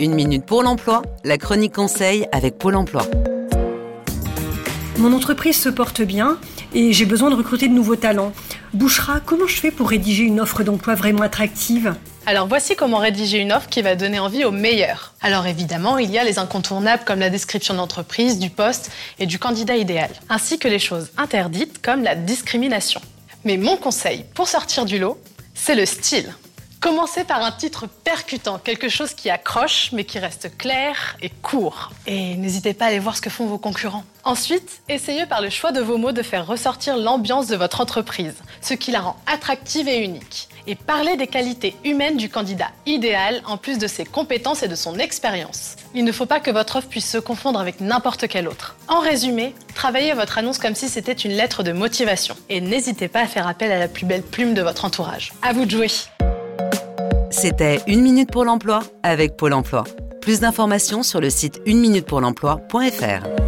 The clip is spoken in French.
Une minute pour l'emploi, la chronique conseil avec Pôle emploi. Mon entreprise se porte bien et j'ai besoin de recruter de nouveaux talents. Bouchera, comment je fais pour rédiger une offre d'emploi vraiment attractive? Alors voici comment rédiger une offre qui va donner envie aux meilleurs. Alors évidemment, il y a les incontournables comme la description d'entreprise, du poste et du candidat idéal, ainsi que les choses interdites comme la discrimination. Mais mon conseil pour sortir du lot, c'est le style. Commencez par un titre percutant, quelque chose qui accroche mais qui reste clair et court. Et n'hésitez pas à aller voir ce que font vos concurrents. Ensuite, essayez par le choix de vos mots de faire ressortir l'ambiance de votre entreprise, ce qui la rend attractive et unique. Et parlez des qualités humaines du candidat idéal en plus de ses compétences et de son expérience. Il ne faut pas que votre offre puisse se confondre avec n'importe quelle autre. En résumé, travaillez votre annonce comme si c'était une lettre de motivation. Et n'hésitez pas à faire appel à la plus belle plume de votre entourage. À vous de jouer! C'était Une Minute pour l'Emploi avec Pôle Emploi. Plus d'informations sur le site uneminutepourlemploi.fr.